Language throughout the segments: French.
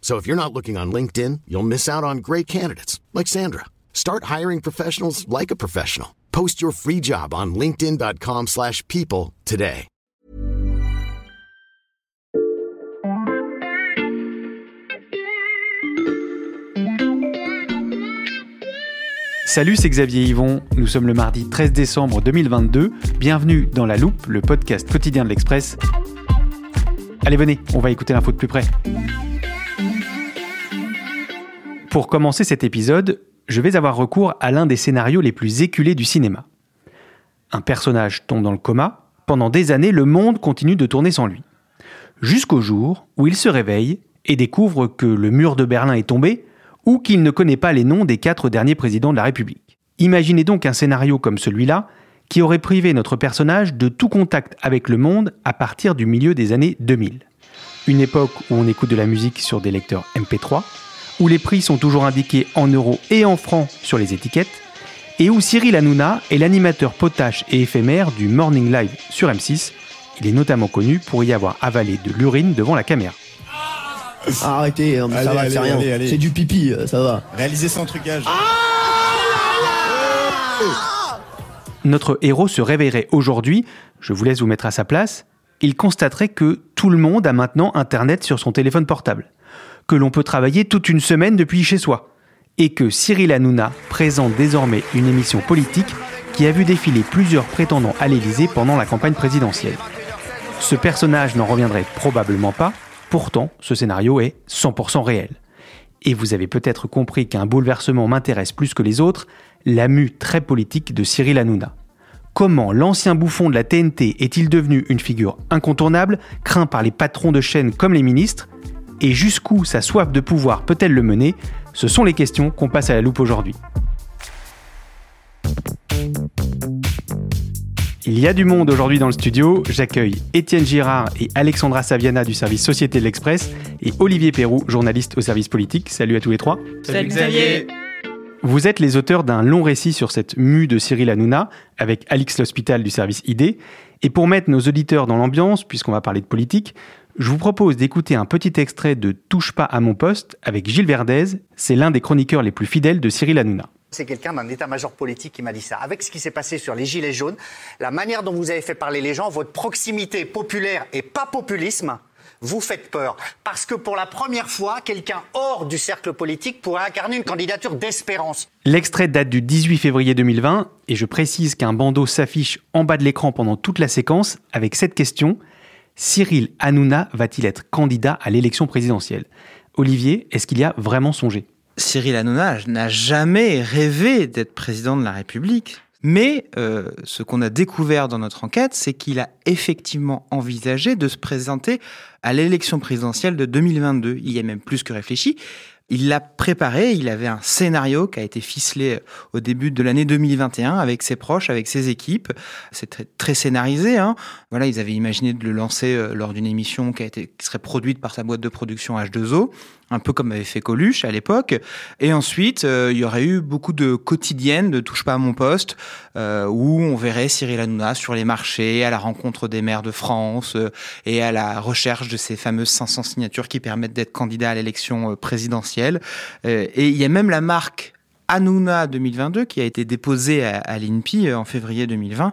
So if you're not looking on LinkedIn, you'll miss out on great candidates like Sandra. Start hiring professionals like a professional. Post your free job on linkedin.com/people today. Salut, c'est Xavier Yvon. Nous sommes le mardi 13 décembre 2022. Bienvenue dans La Loupe, le podcast quotidien de l'Express. Allez, venez, on va écouter l'info de plus près. Pour commencer cet épisode, je vais avoir recours à l'un des scénarios les plus éculés du cinéma. Un personnage tombe dans le coma, pendant des années le monde continue de tourner sans lui. Jusqu'au jour où il se réveille et découvre que le mur de Berlin est tombé ou qu'il ne connaît pas les noms des quatre derniers présidents de la République. Imaginez donc un scénario comme celui-là qui aurait privé notre personnage de tout contact avec le monde à partir du milieu des années 2000. Une époque où on écoute de la musique sur des lecteurs MP3, où les prix sont toujours indiqués en euros et en francs sur les étiquettes, et où Cyril Hanouna est l'animateur potache et éphémère du Morning Live sur M6. Il est notamment connu pour y avoir avalé de l'urine devant la caméra. Arrêtez, hein, Allez, ça va, c'est rien. allez, allez. C'est du pipi, euh, ça va. Réaliser sans trucage. Notre héros se réveillerait aujourd'hui, je vous laisse vous mettre à sa place, il constaterait que tout le monde a maintenant Internet sur son téléphone portable, que l'on peut travailler toute une semaine depuis chez soi, et que Cyril Hanouna présente désormais une émission politique qui a vu défiler plusieurs prétendants à l'Élysée pendant la campagne présidentielle. Ce personnage n'en reviendrait probablement pas, pourtant ce scénario est 100% réel. Et vous avez peut-être compris qu'un bouleversement m'intéresse plus que les autres, la mue très politique de Cyril Hanouna. Comment l'ancien bouffon de la TNT est-il devenu une figure incontournable, craint par les patrons de chaîne comme les ministres? Et jusqu'où sa soif de pouvoir peut-elle le mener Ce sont les questions qu'on passe à la loupe aujourd'hui. Il y a du monde aujourd'hui dans le studio. J'accueille Étienne Girard et Alexandra Saviana du service Société de l'Express et Olivier Perrou, journaliste au service politique. Salut à tous les trois. Salut Xavier Vous êtes les auteurs d'un long récit sur cette mue de Cyril Hanouna avec Alix L'Hospital du service ID. Et pour mettre nos auditeurs dans l'ambiance, puisqu'on va parler de politique, je vous propose d'écouter un petit extrait de Touche pas à mon poste avec Gilles Verdez. C'est l'un des chroniqueurs les plus fidèles de Cyril Hanouna. C'est quelqu'un d'un état-major politique qui m'a dit ça. Avec ce qui s'est passé sur les Gilets jaunes, la manière dont vous avez fait parler les gens, votre proximité populaire et pas populisme, vous faites peur. Parce que pour la première fois, quelqu'un hors du cercle politique pourrait incarner une candidature d'espérance. L'extrait date du 18 février 2020 et je précise qu'un bandeau s'affiche en bas de l'écran pendant toute la séquence avec cette question Cyril Hanouna va-t-il être candidat à l'élection présidentielle? Olivier, est-ce qu'il y a vraiment songé? Cyril Hanouna n'a jamais rêvé d'être président de la République. Mais euh, ce qu'on a découvert dans notre enquête, c'est qu'il a effectivement envisagé de se présenter à l'élection présidentielle de 2022. Il y a même plus que réfléchi. Il l'a préparé, il avait un scénario qui a été ficelé au début de l'année 2021 avec ses proches, avec ses équipes. C'est très, très scénarisé. Hein. Voilà, ils avaient imaginé de le lancer euh, lors d'une émission qui, a été, qui serait produite par sa boîte de production H2O, un peu comme avait fait Coluche à l'époque. Et ensuite, euh, il y aurait eu beaucoup de quotidiennes de Touche pas à mon poste, euh, où on verrait Cyril Hanouna sur les marchés, à la rencontre des maires de France euh, et à la recherche de ces fameuses 500 signatures qui permettent d'être candidat à l'élection présidentielle. Et il y a même la marque Hanouna 2022 qui a été déposée à, l'INPI en février 2020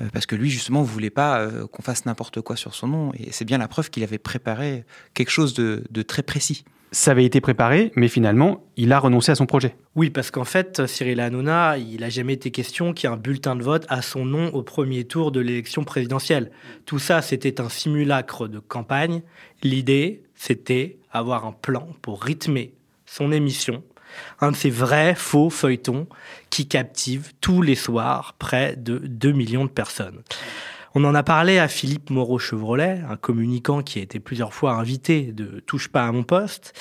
euh, parce que lui justement voulait pas qu'on fasse n'importe quoi sur son nom et c'est bien la preuve qu'il avait préparé quelque chose de très précis. Ça avait été préparé, mais finalement, il a renoncé à son projet. Oui, parce qu'en fait, Cyril Hanouna, il n'a jamais été question qu'il y ait un bulletin de vote à son nom au premier tour de l'élection présidentielle. Tout ça, c'était un simulacre de campagne. L'idée, c'était avoir un plan pour rythmer son émission, un de ces vrais faux feuilletons qui captivent tous les soirs près de 2 millions de personnes. On en a parlé à Philippe Moreau-Chevrolet, un communicant qui a été plusieurs fois invité de Touche pas à mon poste.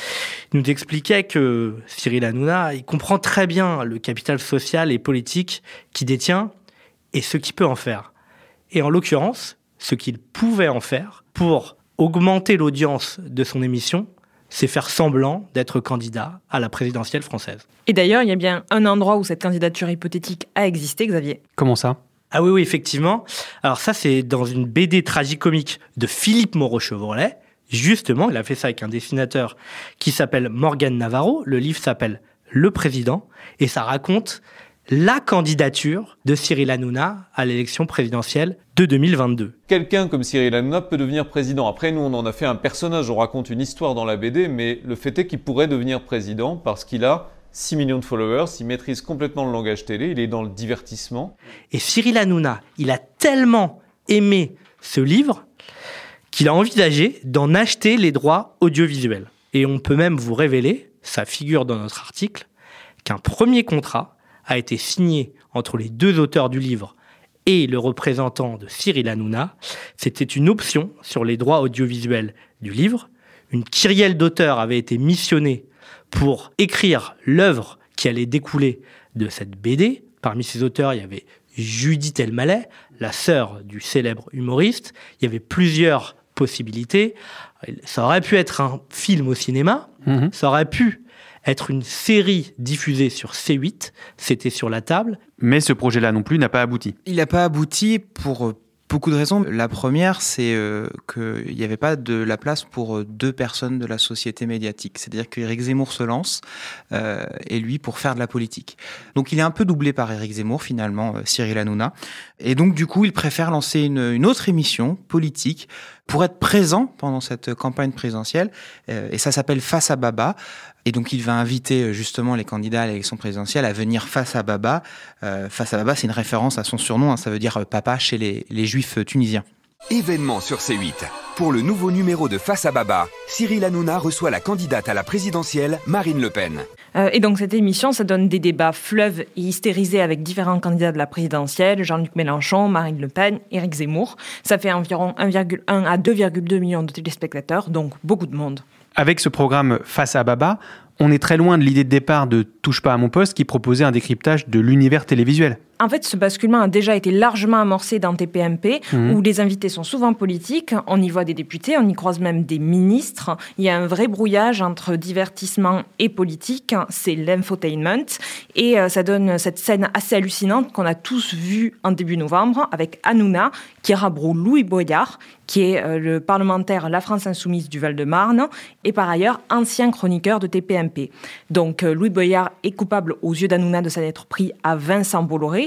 Il nous expliquait que Cyril Hanouna, il comprend très bien le capital social et politique qu'il détient et ce qu'il peut en faire. Et en l'occurrence, ce qu'il pouvait en faire pour augmenter l'audience de son émission, c'est faire semblant d'être candidat à la présidentielle française. Et d'ailleurs, il y a bien un endroit où cette candidature hypothétique a existé, Xavier. Comment ça? Ah oui, oui, effectivement. Alors ça, c'est dans une BD tragicomique de Philippe Moreau-Chevrolet. Justement, il a fait ça avec un dessinateur qui s'appelle Morgan Navarro. Le livre s'appelle Le Président et ça raconte la candidature de Cyril Hanouna à l'élection présidentielle de 2022. Quelqu'un comme Cyril Hanouna peut devenir président. Après, nous, on en a fait un personnage, on raconte une histoire dans la BD, mais le fait est qu'il pourrait devenir président parce qu'il a 6 millions de followers, il maîtrise complètement le langage télé, il est dans le divertissement. Et Cyril Hanouna, il a tellement aimé ce livre qu'il a envisagé d'en acheter les droits audiovisuels. Et on peut même vous révéler, ça figure dans notre article, qu'un premier contrat a été signé entre les deux auteurs du livre et le représentant de Cyril Hanouna. C'était une option sur les droits audiovisuels du livre. Une kyrielle d'auteurs avait été missionnée pour écrire l'œuvre qui allait découler de cette BD. Parmi ces auteurs, il y avait Judith Elmaleh, la sœur du célèbre humoriste. Il y avait plusieurs possibilités. Ça aurait pu être un film au cinéma, Mhm. ça aurait pu être une série diffusée sur C8, c'était sur la table. Mais ce projet-là non plus n'a pas abouti. Il n'a pas abouti pour beaucoup de raisons. La première, c'est euh, qu'il n'y avait pas de la place pour euh, deux personnes de la société médiatique. C'est-à-dire qu'Éric Zemmour se lance, euh, et lui pour faire de la politique. Donc il est un peu doublé par Éric Zemmour, finalement, euh, Cyril Hanouna. Et donc du coup, il préfère lancer une, une autre émission politique pour être présent pendant cette campagne présidentielle. Euh, et ça s'appelle Face à Baba. Et donc il va inviter euh, justement les candidats à l'élection présidentielle à venir face à Baba. Euh, face à Baba, c'est une référence à son surnom, hein, ça veut dire papa chez les, les juifs tunisiens. Événement sur C8. Pour le nouveau numéro de Face à Baba, Cyril Hanouna reçoit la candidate à la présidentielle, Marine Le Pen. Euh, et donc cette émission, ça donne des débats fleuves et hystérisés avec différents candidats de la présidentielle, Jean-Luc Mélenchon, Marine Le Pen, Éric Zemmour. Ça fait environ 1,1 à 2,2 millions de téléspectateurs, donc beaucoup de monde. Avec ce programme Face à Baba, on est très loin de l'idée de départ de Touche pas à mon poste qui proposait un décryptage de l'univers télévisuel. En fait, ce basculement a déjà été largement amorcé dans TPMP, Mhm. où les invités sont souvent politiques. On y voit des députés, on y croise même des ministres. Il y a un vrai brouillage entre divertissement et politique. C'est l'infotainment. Et euh, ça donne cette scène assez hallucinante qu'on a tous vue en début novembre avec Hanouna, qui rabroue Louis Boyard, qui est euh, le parlementaire La France Insoumise du Val-de-Marne, et par ailleurs ancien chroniqueur de TPMP. Donc euh, Louis Boyard est coupable aux yeux d'Hanouna de s'en être pris à Vincent Bolloré,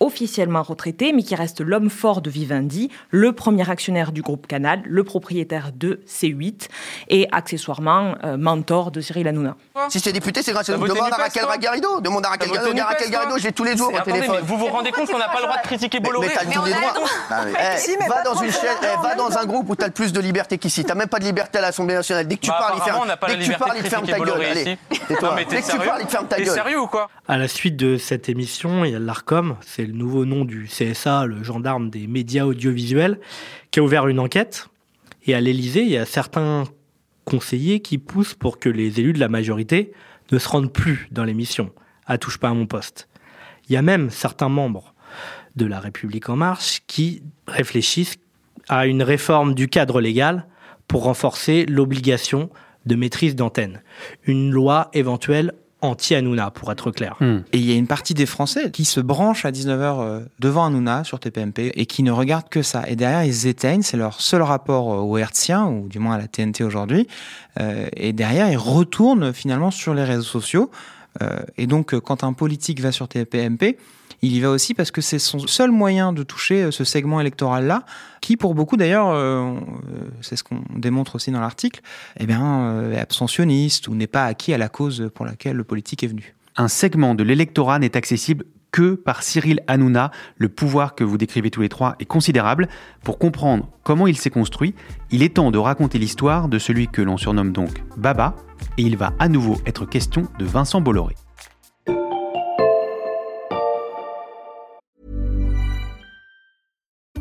officiellement retraité, mais qui reste l'homme fort de Vivendi, le premier actionnaire du groupe Canal, le propriétaire de C8 et accessoirement euh, mentor de Cyril Hanouna. Si c'est député, c'est grâce à nous. Demande à Raquel toi Garrido. Demande à Raquel Garrido. Raquel Garrido, je l'ai tous les jours au attendez, téléphone. mais vous vous rendez compte qu'on n'a pas le droit de critiquer Bolloré mais t'as tous les droits. Va dans une chaîne, eh, va dans un groupe où t'as le plus de liberté qu'ici. T'as même pas de liberté à l'Assemblée nationale. Dès que tu Bah, parles, il ferme. on n'a pas Dès la que tu liberté parles, il de te ferme ta gueule. Allez, Dès que tu parles, il ferme ta T'es gueule. sérieux ou quoi À la suite de cette émission, il y a l'ARCOM, c'est le nouveau nom du CSA, le gendarme des médias audiovisuels, qui a ouvert une enquête. Et à l'Élysée, il y a certains conseillers qui poussent pour que les élus de la majorité ne se rendent plus dans l'émission, à Touche pas à mon poste. Il y a même certains membres de la République en marche qui réfléchissent à une réforme du cadre légal pour renforcer l'obligation de maîtrise d'antenne. Une loi éventuelle anti-Hanouna, pour être clair. Hmm. Et il y a une partie des Français qui se branchent à 19h devant Hanouna sur TPMP et qui ne regardent que ça. Et derrière, ils éteignent, c'est leur seul rapport euh, au hertzien, ou du moins à la TNT aujourd'hui. Euh, et derrière, ils retournent finalement sur les réseaux sociaux. Euh, et donc, euh, quand un politique va sur TPMP, il y va aussi parce que c'est son seul moyen de toucher ce segment électoral-là, qui pour beaucoup d'ailleurs, c'est ce qu'on démontre aussi dans l'article, eh bien, est abstentionniste ou n'est pas acquis à la cause pour laquelle le politique est venu. Un segment de l'électorat n'est accessible que par Cyril Hanouna. Le pouvoir que vous décrivez tous les trois est considérable. Pour comprendre comment il s'est construit, il est temps de raconter l'histoire de celui que l'on surnomme donc Baba, et il va à nouveau être question de Vincent Bolloré.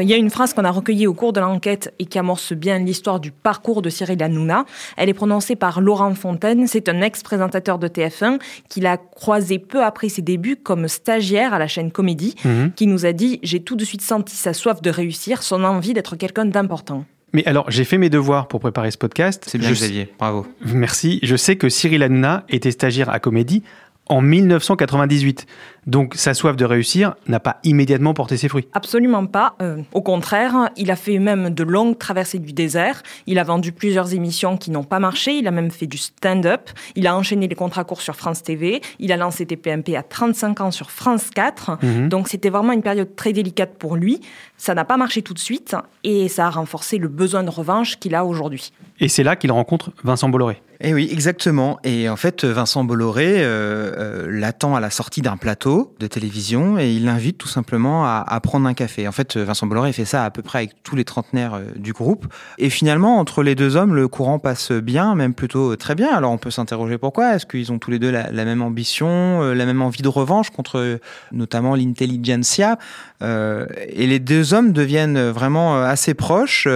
Euh, il y a une phrase qu'on a recueillie au cours de l'enquête et qui amorce bien l'histoire du parcours de Cyril Hanouna. Elle est prononcée par Laurent Fontaine. C'est un ex-présentateur de TF1 qu'il a croisé peu après ses débuts comme stagiaire à la chaîne Comédie, Mhm. qui nous a dit J'ai tout de suite senti sa soif de réussir, son envie d'être quelqu'un d'important. Mais alors, j'ai fait mes devoirs pour préparer ce podcast. C'est bien, Je- Xavier. Bravo. Merci. Je sais que Cyril Hanouna était stagiaire à Comédie en 1998. Donc, sa soif de réussir n'a pas immédiatement porté ses fruits. Absolument pas. Euh, au contraire, il a fait même de longues traversées du désert. Il a vendu plusieurs émissions qui n'ont pas marché. Il a même fait du stand-up. Il a enchaîné les contrats courts sur France TV. Il a lancé TPMP à 35 ans sur France 4. Mhm. Donc c'était vraiment une période très délicate pour lui. Ça n'a pas marché tout de suite et ça a renforcé le besoin de revanche qu'il a aujourd'hui. Et c'est là qu'il rencontre Vincent Bolloré. Eh oui, exactement. Et en fait, Vincent Bolloré euh, euh, l'attend à la sortie d'un plateau de télévision et il l'invite tout simplement à, prendre un café. En fait, Vincent Bolloré fait ça à peu près avec tous les trentenaires euh, du groupe. Et finalement, entre les deux hommes, le courant passe bien, même plutôt très bien. Alors on peut s'interroger pourquoi. Est-ce qu'ils ont tous les deux la, la même ambition, euh, la même envie de revanche contre notamment l'intelligentsia Euh, Et les deux hommes deviennent vraiment assez proches.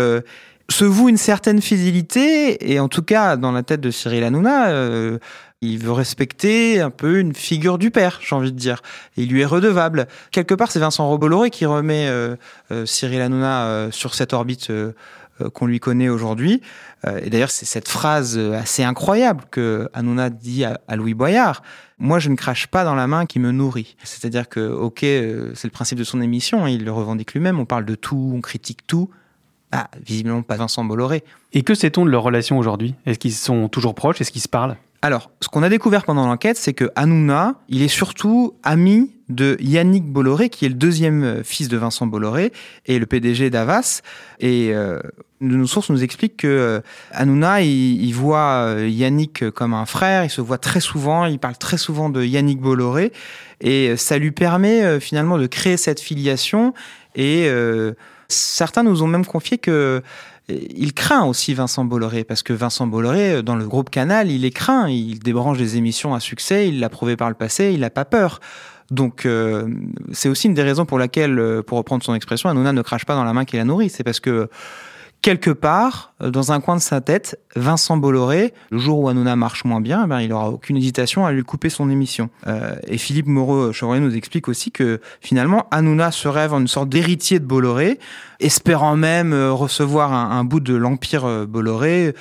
Se voue une certaine fidélité, et en tout cas, dans la tête de Cyril Hanouna, euh, il veut respecter un peu une figure du père, j'ai envie de dire. Il lui est redevable. Quelque part, c'est Vincent Robolloré qui remet euh, euh, Cyril Hanouna euh, sur cette orbite euh, qu'on lui connaît aujourd'hui. Et d'ailleurs, c'est cette phrase assez incroyable que Hanouna dit à, à Louis Boyard. Moi, je ne crache pas dans la main qui me nourrit. C'est-à-dire que, ok, c'est le principe de son émission, hein, il le revendique lui-même, on parle de tout, on critique tout. Ah, visiblement pas Vincent Bolloré. Et que sait-on de leur relation aujourd'hui? Est-ce qu'ils sont toujours proches? Est-ce qu'ils se parlent? Alors, ce qu'on a découvert pendant l'enquête, c'est que Hanouna, il est surtout ami de Yannick Bolloré, qui est le deuxième euh, fils de Vincent Bolloré et le PDG d'Avas. Et euh, nos sources nous expliquent que euh, Hanouna, il, il voit euh, Yannick comme un frère, il se voit très souvent, il parle très souvent de Yannick Bolloré, et ça lui permet euh, finalement de créer cette filiation. Et euh, certains nous ont même confié que il craint aussi Vincent Bolloré, parce que Vincent Bolloré, dans le groupe Canal, il est craint, il débranche des émissions à succès, il l'a prouvé par le passé, il n'a pas peur. Donc euh, c'est aussi une des raisons pour laquelle, euh, pour reprendre son expression, Hanouna ne crache pas dans la main qui la nourrit. C'est parce que quelque part, euh, dans un coin de sa tête, Vincent Bolloré, le jour où Hanouna marche moins bien, eh ben, il aura aucune hésitation à lui couper son émission. Euh, et Philippe Moreau-Chevrolet nous explique aussi que finalement, Hanouna se rêve en une sorte d'héritier de Bolloré, espérant même euh, recevoir un, un bout de l'empire Bolloré,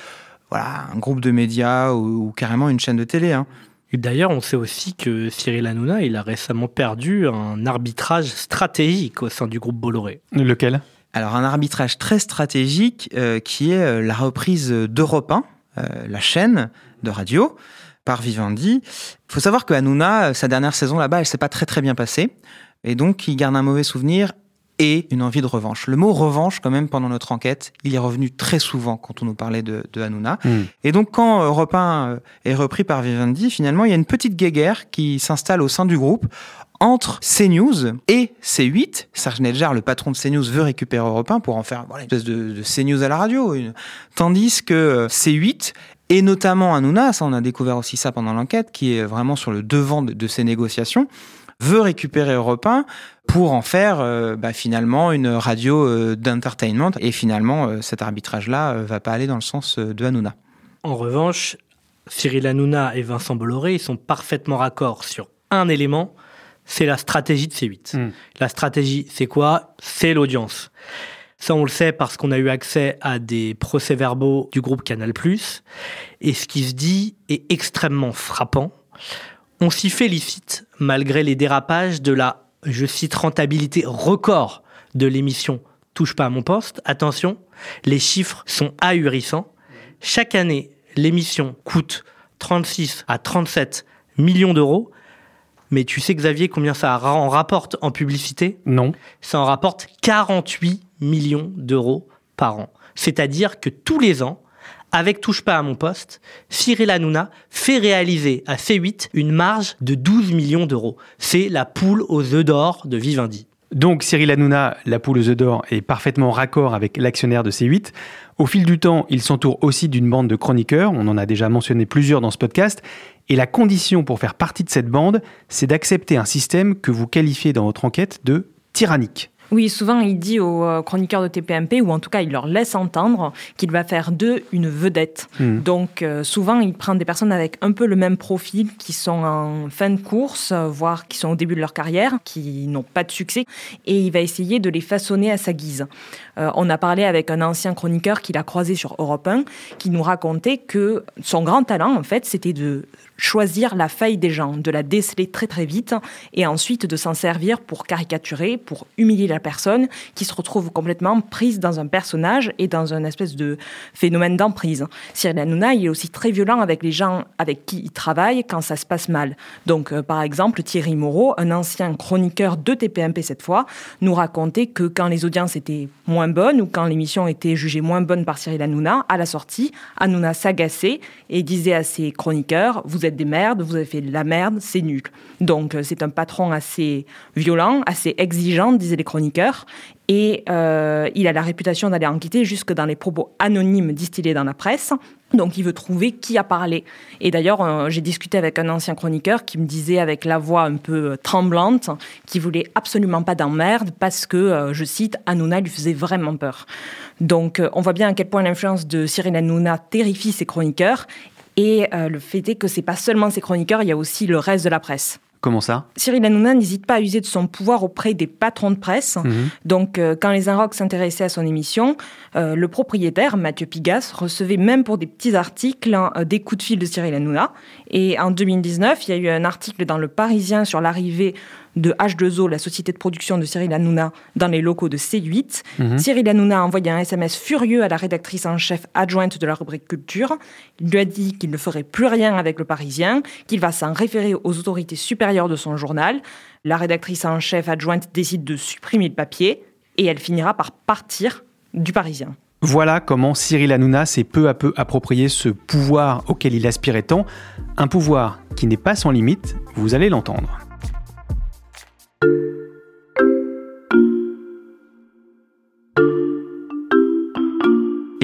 voilà, un groupe de médias ou, ou carrément une chaîne de télé. Hein. Et D'ailleurs, on sait aussi que Cyril Hanouna, il a récemment perdu un arbitrage stratégique au sein du groupe Bolloré. Lequel? Alors un arbitrage très stratégique euh, qui est euh, la reprise d'Europe 1, euh, la chaîne de radio, par Vivendi. Il faut savoir que Hanouna, euh, sa dernière saison là-bas, elle s'est pas très très bien passée. Et donc, il garde un mauvais souvenir et une envie de revanche. Le mot revanche, quand même, pendant notre enquête, il est revenu très souvent quand on nous parlait de, de Hanouna. Hmm. Et donc, quand Europe 1 euh, est repris par Vivendi, finalement, il y a une petite guéguerre qui s'installe au sein du groupe entre CNews et C8. Serge Nedjar, le patron de CNews, veut récupérer Europe 1 pour en faire voilà, une espèce de, de CNews à la radio. Une... Tandis que euh, C8 et notamment Hanouna, ça on a découvert aussi ça pendant l'enquête, qui est vraiment sur le devant de, de ces négociations, veut récupérer Europe 1 pour en faire euh, bah, finalement une radio euh, d'entertainment. Et finalement, euh, cet arbitrage-là euh, va pas aller dans le sens euh, de Hanouna. En revanche, Cyril Hanouna et Vincent Bolloré, ils sont parfaitement raccords sur un élément, c'est la stratégie de C8. Hmm. La stratégie, c'est quoi? C'est l'audience. Ça, on le sait parce qu'on a eu accès à des procès-verbaux du groupe Canal+. Et ce qui se dit est extrêmement frappant. On s'y félicite malgré les dérapages de la, je cite, rentabilité record de l'émission Touche pas à mon poste. Attention, les chiffres sont ahurissants. Chaque année, l'émission coûte 36 à 37 millions d'euros. Mais tu sais, Xavier, combien ça en rapporte en publicité? Non. Ça en rapporte 48 millions d'euros par an. C'est-à-dire que tous les ans, avec Touche pas à mon poste, Cyril Hanouna fait réaliser à C8 une marge de 12 millions d'euros. C'est la poule aux œufs d'or de Vivendi. Donc Cyril Hanouna, la poule aux œufs d'or, est parfaitement raccord avec l'actionnaire de C8. Au fil du temps, il s'entoure aussi d'une bande de chroniqueurs, on en a déjà mentionné plusieurs dans ce podcast, et la condition pour faire partie de cette bande, c'est d'accepter un système que vous qualifiez dans votre enquête de tyrannique. Oui, souvent il dit aux euh, chroniqueurs de TPMP, ou en tout cas il leur laisse entendre qu'il va faire d'eux une vedette. Hmm. Donc euh, souvent il prend des personnes avec un peu le même profil, qui sont en fin de course, euh, voire qui sont au début de leur carrière, qui n'ont pas de succès, et il va essayer de les façonner à sa guise. Euh, on a parlé avec un ancien chroniqueur qu'il a croisé sur Europe 1, qui nous racontait que son grand talent, en fait, c'était de choisir la faille des gens, de la déceler très très vite et ensuite de s'en servir pour caricaturer, pour humilier la personne qui se retrouve complètement prise dans un personnage et dans un espèce de phénomène d'emprise. Cyril Hanouna, il est aussi très violent avec les gens avec qui il travaille quand ça se passe mal. Donc euh, par exemple, Thierry Moreau, un ancien chroniqueur de TPMP cette fois, nous racontait que quand les audiences étaient moins bonnes ou quand l'émission était jugée moins bonne par Cyril Hanouna, à la sortie, Hanouna s'agaçait et disait à ses chroniqueurs, vous êtes des merdes, vous avez fait de la merde, c'est nul. Donc euh, c'est un patron assez violent, assez exigeant, disaient les chroniqueurs. Et euh, il a la réputation d'aller enquêter jusque dans les propos anonymes distillés dans la presse. Donc il veut trouver qui a parlé. Et d'ailleurs, euh, j'ai discuté avec un ancien chroniqueur qui me disait avec la voix un peu euh, tremblante qu'il voulait absolument pas d'emmerde parce que, je cite, Hanouna lui faisait vraiment peur. Donc on voit bien à quel point l'influence de Cyril Hanouna terrifie ses chroniqueurs. Et le fait est que c'est pas seulement ses chroniqueurs, il y a aussi le reste de la presse. Comment ça? Cyril Hanouna n'hésite pas à user de son pouvoir auprès des patrons de presse. Mhm. Donc, euh, quand les Inrocks s'intéressaient à son émission, euh, le propriétaire, Mathieu Pigas, recevait même pour des petits articles euh, des coups de fil de Cyril Hanouna. Et en 2019, il y a eu un article dans Le Parisien sur l'arrivée de H2O, la société de production de Cyril Hanouna, dans les locaux de C8. Mhm. Cyril Hanouna a envoyé un SMS furieux à la rédactrice en chef adjointe de la rubrique Culture. Il lui a dit qu'il ne ferait plus rien avec Le Parisien, qu'il va s'en référer aux autorités supérieures de son journal. La rédactrice en chef adjointe décide de supprimer le papier et elle finira par partir du Parisien. Voilà comment Cyril Hanouna s'est peu à peu approprié ce pouvoir auquel il aspirait tant, un pouvoir qui n'est pas sans limite, vous allez l'entendre.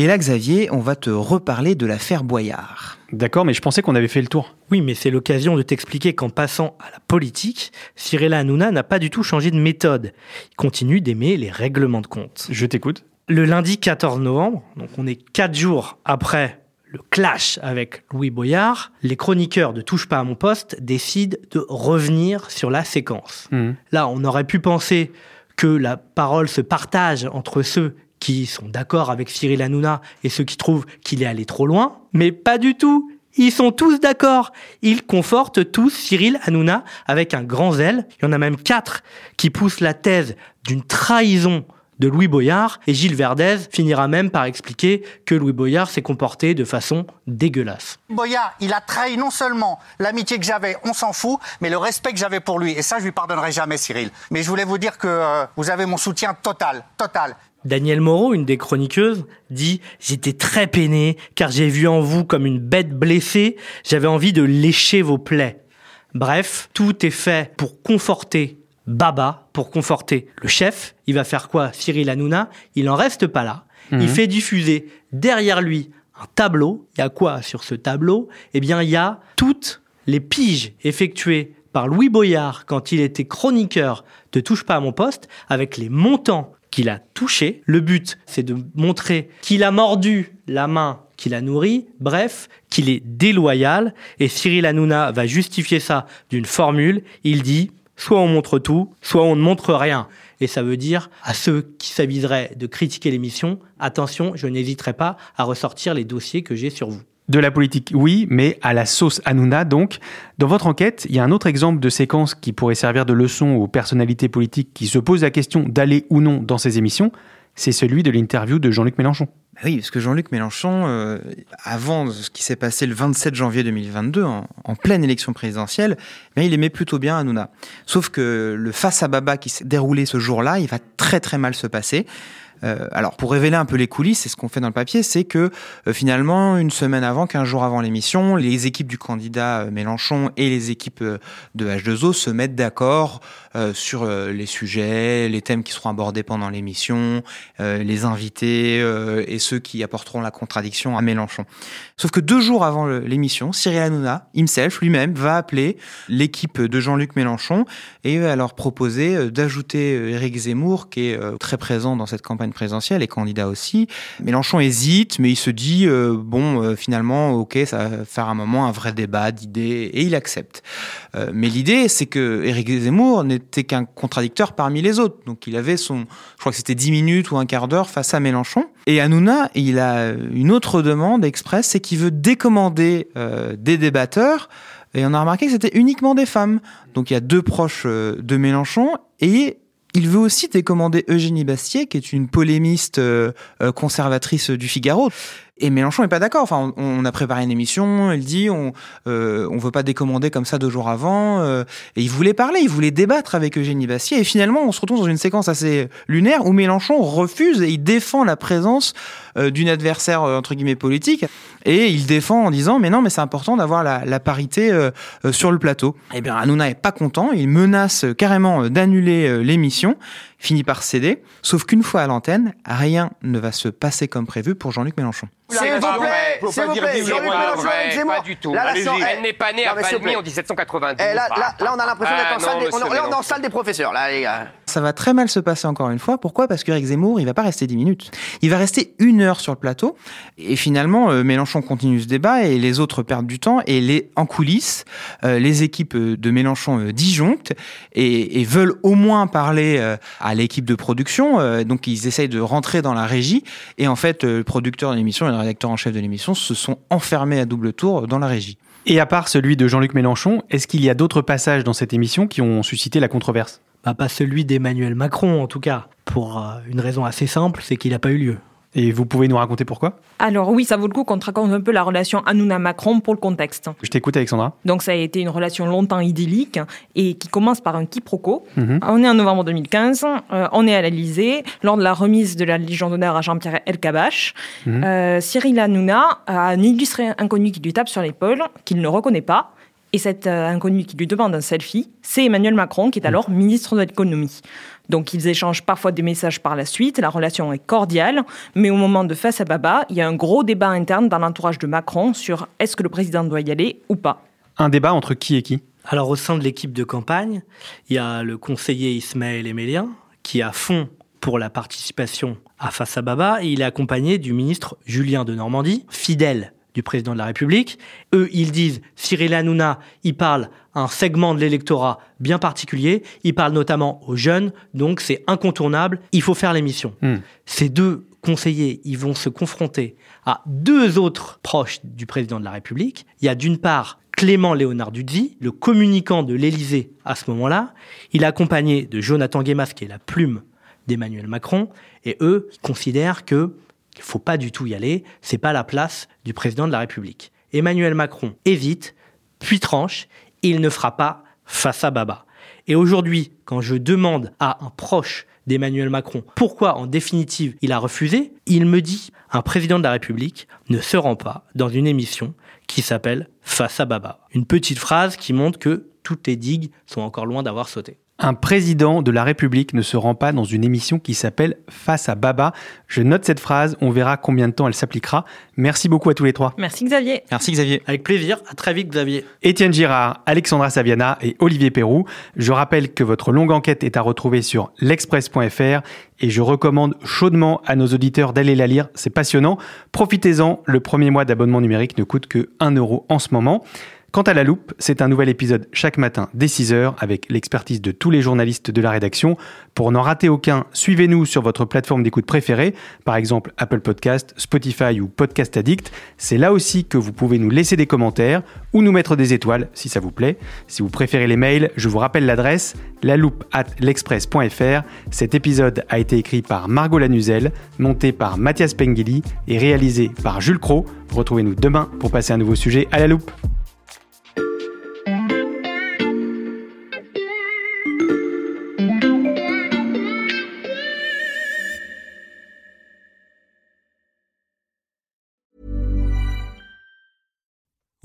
Et là, Xavier, on va te reparler de l'affaire Boyard. D'accord, mais je pensais qu'on avait fait le tour. Oui, mais c'est l'occasion de t'expliquer qu'en passant à la politique, Cyril Hanouna n'a pas du tout changé de méthode. Il continue d'aimer les règlements de compte. Je t'écoute. Le lundi 14 novembre, donc on est quatre jours après le clash avec Louis Boyard, les chroniqueurs de Touche pas à mon poste décident de revenir sur la séquence. Mhm. Là, on aurait pu penser que la parole se partage entre ceux qui sont d'accord avec Cyril Hanouna et ceux qui trouvent qu'il est allé trop loin, mais pas du tout. Ils sont tous d'accord. Ils confortent tous Cyril Hanouna avec un grand zèle. Il y en a même quatre qui poussent la thèse d'une trahison de Louis Boyard et Gilles Verdez finira même par expliquer que Louis Boyard s'est comporté de façon dégueulasse. Boyard, il a trahi non seulement l'amitié que j'avais, on s'en fout, mais le respect que j'avais pour lui. Et ça, je lui pardonnerai jamais, Cyril. Mais je voulais vous dire que euh, vous avez mon soutien total, total. Danielle Moreau, une des chroniqueuses, dit J'étais très peiné car j'ai vu en vous comme une bête blessée, j'avais envie de lécher vos plaies. Bref, tout est fait pour conforter Baba, pour conforter le chef. Il va faire quoi Cyril Hanouna? Il en reste pas là. Mhm. Il fait diffuser derrière lui un tableau. Il y a quoi sur ce tableau? Eh bien, il y a toutes les piges effectuées par Louis Boyard quand il était chroniqueur de Touche pas à mon poste, avec les montants qu'il a touchés. Le but, c'est de montrer qu'il a mordu la main qu'il a nourri, bref, qu'il est déloyal, et Cyril Hanouna va justifier ça d'une formule, il dit soit on montre tout, soit on ne montre rien. Et ça veut dire à ceux qui s'aviseraient de critiquer l'émission, attention, je n'hésiterai pas à ressortir les dossiers que j'ai sur vous. De la politique, oui, mais à la sauce Hanouna, donc. Dans votre enquête, il y a un autre exemple de séquence qui pourrait servir de leçon aux personnalités politiques qui se posent la question d'aller ou non dans ces émissions. C'est celui de l'interview de Jean-Luc Mélenchon. Bah oui, parce que Jean-Luc Mélenchon, euh, avant ce qui s'est passé le 27 janvier 2022, en, en pleine élection présidentielle, eh il aimait plutôt bien Hanouna. Sauf que le face à Baba qui s'est déroulé ce jour-là, il va très très mal se passer. Euh, alors, pour révéler un peu les coulisses, c'est ce qu'on fait dans le papier, c'est que euh, finalement, une semaine avant, quinze jours avant l'émission, les équipes du candidat euh, Mélenchon et les équipes de H2O se mettent d'accord sur les sujets, les thèmes qui seront abordés pendant l'émission, les invités et ceux qui apporteront la contradiction à Mélenchon. Sauf que deux jours avant l'émission, Cyril Hanouna, himself, lui-même, va appeler l'équipe de Jean-Luc Mélenchon et va leur proposer d'ajouter Éric Zemmour, qui est très présent dans cette campagne présidentielle et candidat aussi. Mélenchon hésite, mais il se dit euh, bon, euh, finalement, ok, ça va faire un moment un vrai débat d'idées et il accepte. Euh, mais l'idée, c'est que Éric Zemmour n'était qu'un contradicteur parmi les autres. Donc il avait son, je crois que c'était 10 minutes ou un quart d'heure face à Mélenchon. Et Hanouna, il a une autre demande express, c'est qu'il veut décommander des débatteurs. Et on a remarqué que c'était uniquement des femmes. Donc il y a deux proches de Mélenchon et il veut aussi décommander Eugénie Bastier, qui est une polémiste euh, euh, conservatrice du Figaro. Et Mélenchon n'est pas d'accord. Enfin, on, a préparé une émission. Il dit on euh, on veut pas décommander comme ça deux jours avant. et il voulait parler, il voulait débattre avec Eugénie Bastier. Et finalement, on se retrouve dans une séquence assez lunaire où Mélenchon refuse et il défend la présence d'une adversaire entre guillemets politique. Et il défend en disant mais non mais c'est important d'avoir la, la, parité euh, euh, sur le plateau. Eh bien Hanouna est pas content, il menace carrément d'annuler euh, l'émission, finit par céder, sauf qu'une fois à l'antenne, rien ne va se passer comme prévu pour Jean-Luc Mélenchon. S'il vous plaît, s'il vous plaît, Jean-Luc Mélenchon, Zemmour. Pas du tout. Là, là, Elle n'est pas née à Valmy en 1792. Eh, là, là, là, on a l'impression d'être Ah, en salle des- on- là, on est en salle des professeurs, là, les gars. Ça va très mal se passer encore une fois. Pourquoi? Parce qu'Éric Zemmour, il va pas rester 10 minutes. Il va rester une heure sur le plateau. Et finalement, euh, Mélenchon continue ce débat et les autres perdent du temps. Et les, en coulisses, euh, les équipes euh, de Mélenchon euh, disjonctent et, et veulent au moins parler euh, à l'équipe de production. Euh, donc ils essayent de rentrer dans la régie. Et en fait, euh, le producteur de l'émission le rédacteur en chef de l'émission se sont enfermés à double tour dans la régie. Et à part celui de Jean-Luc Mélenchon, est-ce qu'il y a d'autres passages dans cette émission qui ont suscité la controverse? Bah, pas celui d'Emmanuel Macron, en tout cas. Pour euh, une raison assez simple, c'est qu'il n'a pas eu lieu. Et vous pouvez nous raconter pourquoi Alors oui, ça vaut le coup qu'on te raconte un peu la relation Hanouna-Macron pour le contexte. Je t'écoute Alexandra. Donc ça a été une relation longtemps idyllique et qui commence par un quiproquo. Mhm. On est en novembre 2015, euh, on est à l'Elysée, lors de la remise de la Légion d'honneur à Jean-Pierre Elkabbach. Mhm. Euh, Cyril Hanouna a un illustré inconnu qui lui tape sur l'épaule, qu'il ne reconnaît pas. Et cet euh, inconnu qui lui demande un selfie, c'est Emmanuel Macron, qui est alors ministre de l'économie. Donc ils échangent parfois des messages par la suite, la relation est cordiale, mais au moment de face à Baba, il y a un gros débat interne dans l'entourage de Macron sur est-ce que le président doit y aller ou pas. Un débat entre qui et qui? Alors, au sein de l'équipe de campagne, il y a le conseiller Ismaël Emélien, qui est à fond pour la participation à Face à Baba, et il est accompagné du ministre Julien de Normandie, fidèle du président de la République. Eux, ils disent, Cyril Hanouna, il parle à un segment de l'électorat bien particulier, il parle notamment aux jeunes, donc c'est incontournable, il faut faire l'émission. Hmm. Ces deux conseillers, ils vont se confronter à deux autres proches du président de la République. Il y a d'une part Clément Léonard Dudzi, le communicant de l'Élysée à ce moment-là. Il est accompagné de Jonathan Guémas, qui est la plume d'Emmanuel Macron. Et eux, ils considèrent que il faut pas du tout y aller. C'est pas la place du président de la République. Emmanuel Macron hésite, puis tranche. Il ne fera pas face à Baba. Et aujourd'hui, quand je demande à un proche d'Emmanuel Macron pourquoi, en définitive, il a refusé, il me dit un président de la République ne se rend pas dans une émission qui s'appelle Face à Baba. Une petite phrase qui montre que toutes les digues sont encore loin d'avoir sauté. Un président de la République ne se rend pas dans une émission qui s'appelle Face à Baba. Je note cette phrase, on verra combien de temps elle s'appliquera. Merci beaucoup à tous les trois. Merci Xavier. Merci Xavier. Avec plaisir, à très vite Xavier. Étienne Girard, Alexandra Saviana et Olivier Perrou. Je rappelle que votre longue enquête est à retrouver sur l'express.fr et je recommande chaudement à nos auditeurs d'aller la lire, c'est passionnant. Profitez-en, le premier mois d'abonnement numérique ne coûte que 1 euro en ce moment. Quant à la loupe, c'est un nouvel épisode chaque matin dès 6h avec l'expertise de tous les journalistes de la rédaction. Pour n'en rater aucun, suivez-nous sur votre plateforme d'écoute préférée, par exemple Apple Podcast, Spotify ou Podcast Addict. C'est là aussi que vous pouvez nous laisser des commentaires ou nous mettre des étoiles si ça vous plaît. Si vous préférez les mails, je vous rappelle l'adresse la loupe at l'express.fr. Cet épisode a été écrit par Margot Lanuzel, monté par Mathias Pengili et réalisé par Jules Cro. Retrouvez-nous demain pour passer un nouveau sujet à la loupe.